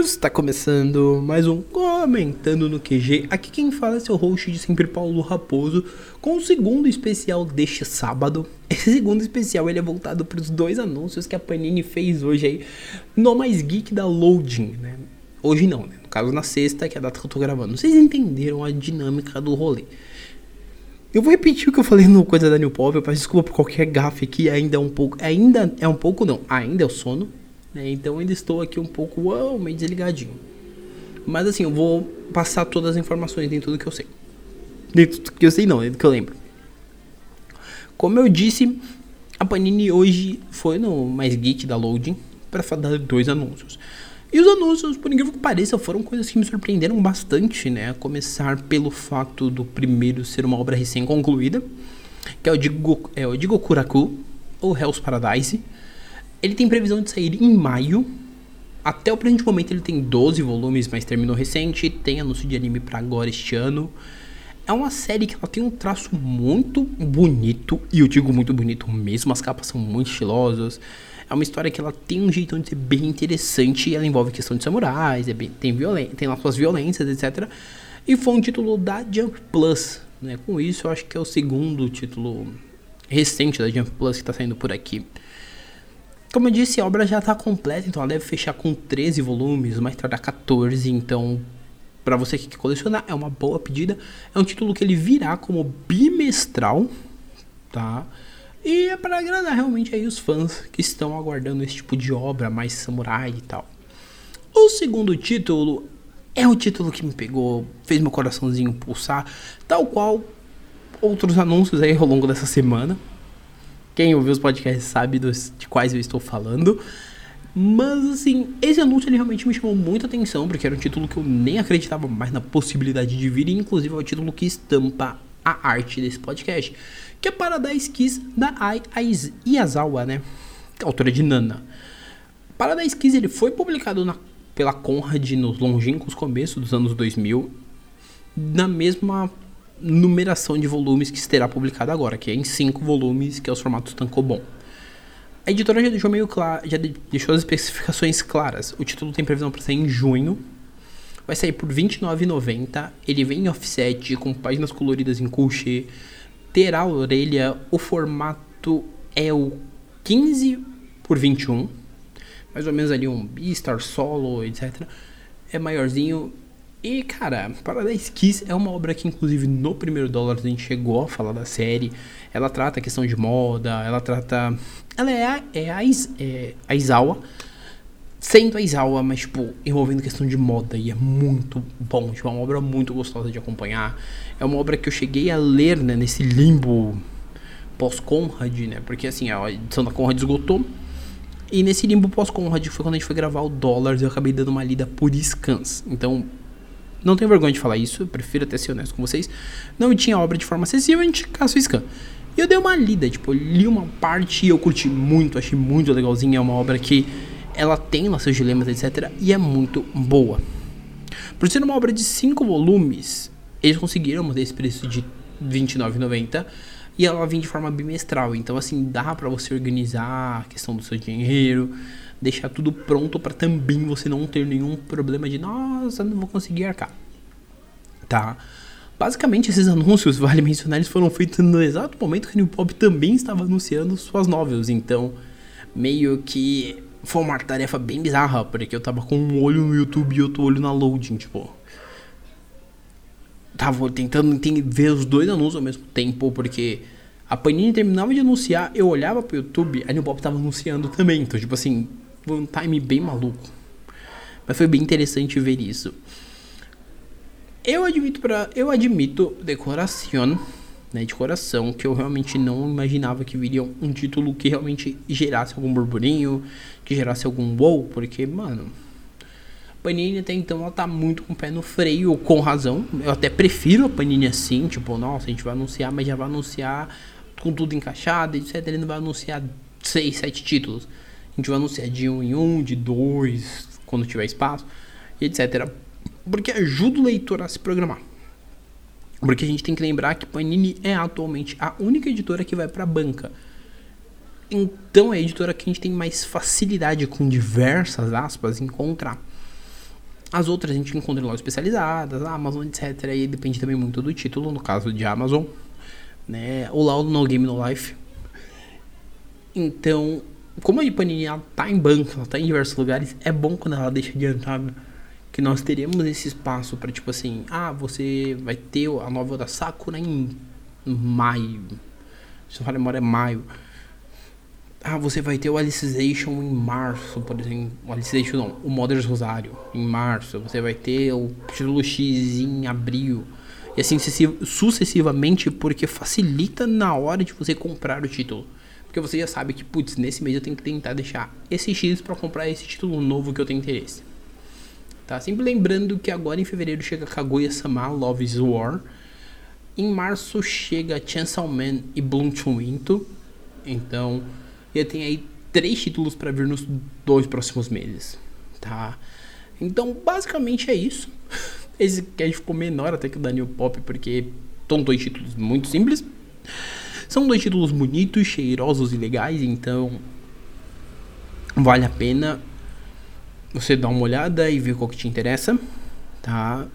Está começando mais um Comentando no QG. Aqui quem fala é seu host de sempre, Paulo Raposo, com o segundo especial deste sábado. Esse segundo especial ele é voltado para os dois anúncios que a Panini fez hoje aí no Mais Geek da Loading, né? Hoje não, né? No caso na sexta, que é a data que eu tô gravando. Vocês entenderam a dinâmica do rolê. Eu vou repetir o que eu falei no Coisa da New Pop, eu peço desculpa por qualquer gafe aqui, ainda é um pouco, ainda é um pouco não, ainda é o sono, né? Então ainda estou aqui um pouco uau, meio desligadinho. Mas assim, eu vou passar todas as informações dentro do que eu sei. Dentro do que eu sei não, dentro do que eu lembro. Como eu disse, a Panini hoje foi no Mais Geek da Loading para falar dois anúncios. E os anúncios, por incrível que pareça, foram coisas que me surpreenderam bastante, né? A começar pelo fato do primeiro ser uma obra recém-concluída, que é o Digo, é o Digokuraku, ou Hell's Paradise. Ele tem previsão de sair em maio. Até o presente momento ele tem 12 volumes, mas terminou recente. Tem anúncio de anime para agora este ano. É uma série que ela tem um traço muito bonito, e eu digo muito bonito mesmo, as capas são muito estilosas. É uma história que ela tem um jeitão de ser bem interessante, ela envolve questão de samurais, é bem, tem, tem lá suas violências, etc. E foi um título da Jump Plus. Né? Com isso, eu acho que é o segundo título recente da Jump Plus que está saindo por aqui. Como eu disse, a obra já está completa, então ela deve fechar com 13 volumes, mais tarde 14, então para você que quer colecionar é uma boa pedida. É um título que ele virá como bimestral, tá? E é para agradar realmente aí os fãs que estão aguardando esse tipo de obra mais samurai e tal. O segundo título é o título que me pegou, fez meu coraçãozinho pulsar, tal qual outros anúncios aí ao longo dessa semana. Quem ouviu os podcasts sabe dos, de quais eu estou falando. Mas assim, esse anúncio ele realmente me chamou muita atenção, porque era um título que eu nem acreditava mais na possibilidade de vir, e inclusive é o título que estampa a arte desse podcast, que é Paradise Kiss da Ai Iazawa, né? Autora de Nana. Paradise Kiss ele foi publicado na, pela Conrad nos longínquos começos dos anos 2000, na mesma numeração de volumes que será publicado agora, que é em 5 volumes, que é os formatos Tankobon. A editora já deixou meio já deixou as especificações claras. O título tem previsão para sair em junho. Vai sair por R$29,90. Ele vem em offset, com páginas coloridas em couché. Terá a orelha. O formato é o 15 por 21. Mais ou menos ali um Beastar Solo, etc. É maiorzinho. E, cara, Paradise Kiss é uma obra que, inclusive, no primeiro dólar a gente chegou a falar da série. Ela trata a questão de moda, ela trata. Ela é a, é a, é a Izawa, sendo a Izawa, mas, tipo, envolvendo questão de moda. E é muito bom, tipo, é uma obra muito gostosa de acompanhar. É uma obra que eu cheguei a ler, né, nesse limbo pós-Conrad, né? Porque, assim, a edição da Conrad esgotou. E nesse limbo pós-Conrad foi quando a gente foi gravar o Dollars, eu acabei dando uma lida por scans. Então, não tenho vergonha de falar isso, eu prefiro até ser honesto com vocês. Não tinha obra de forma acessível, a gente caça o scan. E eu dei uma lida, tipo, li uma parte e eu curti muito, achei muito legalzinha. É uma obra que ela tem lá seus dilemas, etc. E é muito boa. Por ser uma obra de 5 volumes, eles conseguiram manter esse preço de R$29,90 e ela vem de forma bimestral. Então, assim, dá para você organizar a questão do seu dinheiro, deixar tudo pronto para também você não ter nenhum problema de nossa, não vou conseguir arcar. Tá? Basicamente, esses anúncios, vale mencionar, eles foram feitos no exato momento que o New Pop também estava anunciando suas novels. Então, meio que foi uma tarefa bem bizarra, porque eu tava com um olho no YouTube e outro olho na loading, tipo. Tava tentando ver os dois anúncios ao mesmo tempo, porque a Panini terminava de anunciar, eu olhava pro YouTube, a New Pop tava anunciando também. Então, tipo assim, foi um time bem maluco. Mas foi bem interessante ver isso. Eu admito para eu admito decoração, né, de coração, que eu realmente não imaginava que viria um título que realmente gerasse algum burburinho, que gerasse algum wow, porque, mano, Panini até então ela tá muito com o pé no freio, com razão. Eu até prefiro a Panini assim, tipo, nossa, a gente vai anunciar, mas já vai anunciar com tudo encaixado, etc. Ele não vai anunciar 6, 7 títulos. A gente vai anunciar de um em um, de dois, quando tiver espaço, etc. Porque ajuda o leitor a se programar. Porque a gente tem que lembrar que Panini é atualmente a única editora que vai para a banca. Então é a editora que a gente tem mais facilidade com diversas aspas encontrar. As outras a gente encontra em lojas especializadas, Amazon, etc. Aí depende também muito do título, no caso de Amazon, né? Ou lá no Game No Life. Então, como a Panini ela tá em banco, ela tá em diversos lugares, é bom quando ela deixa adiantado que nós teremos esse espaço para tipo assim, ah, você vai ter a nova da Sakura em maio. Se não memória é maio. Ah, você vai ter o Alicization em março, por exemplo. O Alicization não, o Mother's Rosário em março. Você vai ter o título X em abril. E assim sucessivamente, porque facilita na hora de você comprar o título. Porque você já sabe que, putz, nesse mês eu tenho que tentar deixar esse X para comprar esse título novo que eu tenho interesse. Tá? Sempre lembrando que agora em fevereiro chega Kaguya-sama Love is War. Em março chega Chainsaw Man e Bloom to Winto. Então, já tem aí três títulos para vir nos dois próximos meses, tá? Então, basicamente é isso. Esse cast ficou menor até que o Daniel Pop, porque são dois títulos muito simples. São dois títulos bonitos, cheirosos e legais, então vale a pena você dar uma olhada e ver qual que te interessa, tá?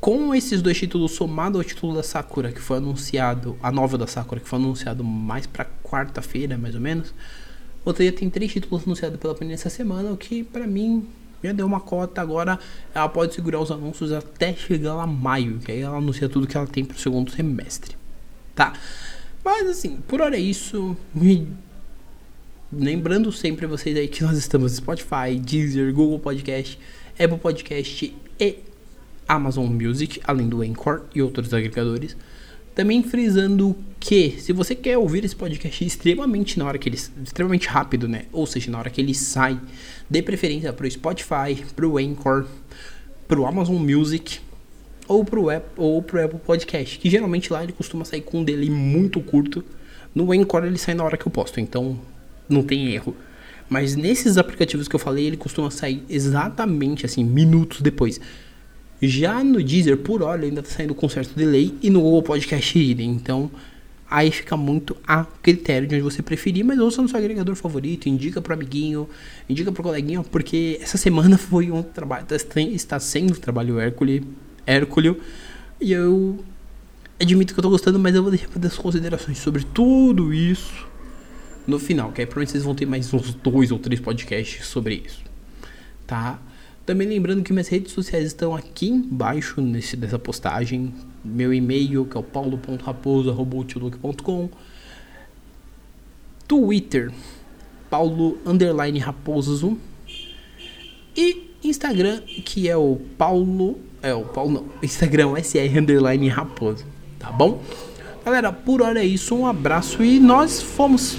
com esses dois títulos somado ao título da Sakura, que foi anunciado, a nova da Sakura, que foi anunciado mais para quarta-feira, mais ou menos, você tem três títulos anunciados pela Panini essa semana, o que para mim já deu uma cota. Agora ela pode segurar os anúncios até chegar lá maio, que aí ela anuncia tudo que ela tem pro segundo semestre, tá? Mas assim, por hora é isso. Me... Lembrando sempre vocês aí que nós estamos no Spotify, Deezer, Google Podcast, Apple Podcast e Amazon Music, além do Anchor e outros agregadores. Também frisando que, se você quer ouvir esse podcast extremamente na hora que ele extremamente rápido, né? Ou seja, na hora que ele sai, dê preferência para o Spotify, para o Anchor, para o Amazon Music ou para o Apple, ou pro Apple Podcast, que geralmente lá ele costuma sair com um delay muito curto. No Anchor ele sai na hora que eu posto, então não tem erro. Mas nesses aplicativos que eu falei, ele costuma sair exatamente assim, minutos depois. Já no Deezer, por hora, ainda está saindo com certo delay e no Google Podcast idem. Então, aí fica muito a critério de onde você preferir, mas ouça no seu agregador favorito, indica pro amiguinho, indica pro coleguinha, porque essa semana foi um trabalho, tá está sendo um trabalho Hércules, Hércules, e eu admito que eu tô gostando, mas eu vou deixar para as considerações sobre tudo isso no final, que aí provavelmente vocês vão ter mais uns dois ou três podcasts sobre isso, tá? Também lembrando que minhas redes sociais estão aqui embaixo nesse, dessa postagem. Meu e-mail, que é o paulo.raposo.com Twitter, paulo underline raposo. E Instagram, que é o paulo... É o paulo não. Instagram SR underline raposo. Tá bom? Galera, por hora é isso. Um abraço e nós fomos.